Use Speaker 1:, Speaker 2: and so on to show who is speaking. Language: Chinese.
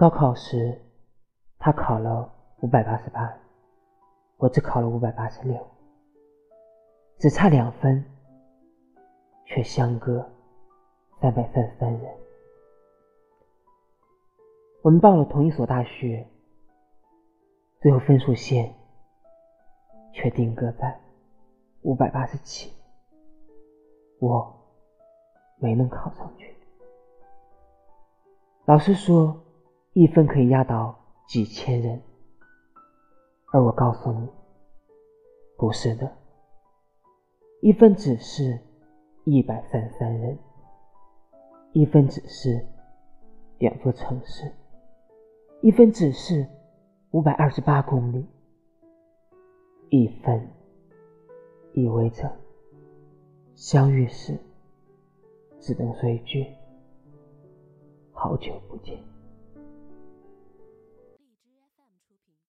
Speaker 1: 高考时，他考了五百八十八，我只考了五百八十六，只差两分，却相隔三百三十三人。我们报了同一所大学，最后分数线却定格在五百八十七，我没能考上去。老师说。一分可以压倒几千人，而我告诉你，不是的，一分只是一百三十三人，一分只是两座城市，一分只是五百二十八公里，一分意味着相遇时只能说一句好久不见。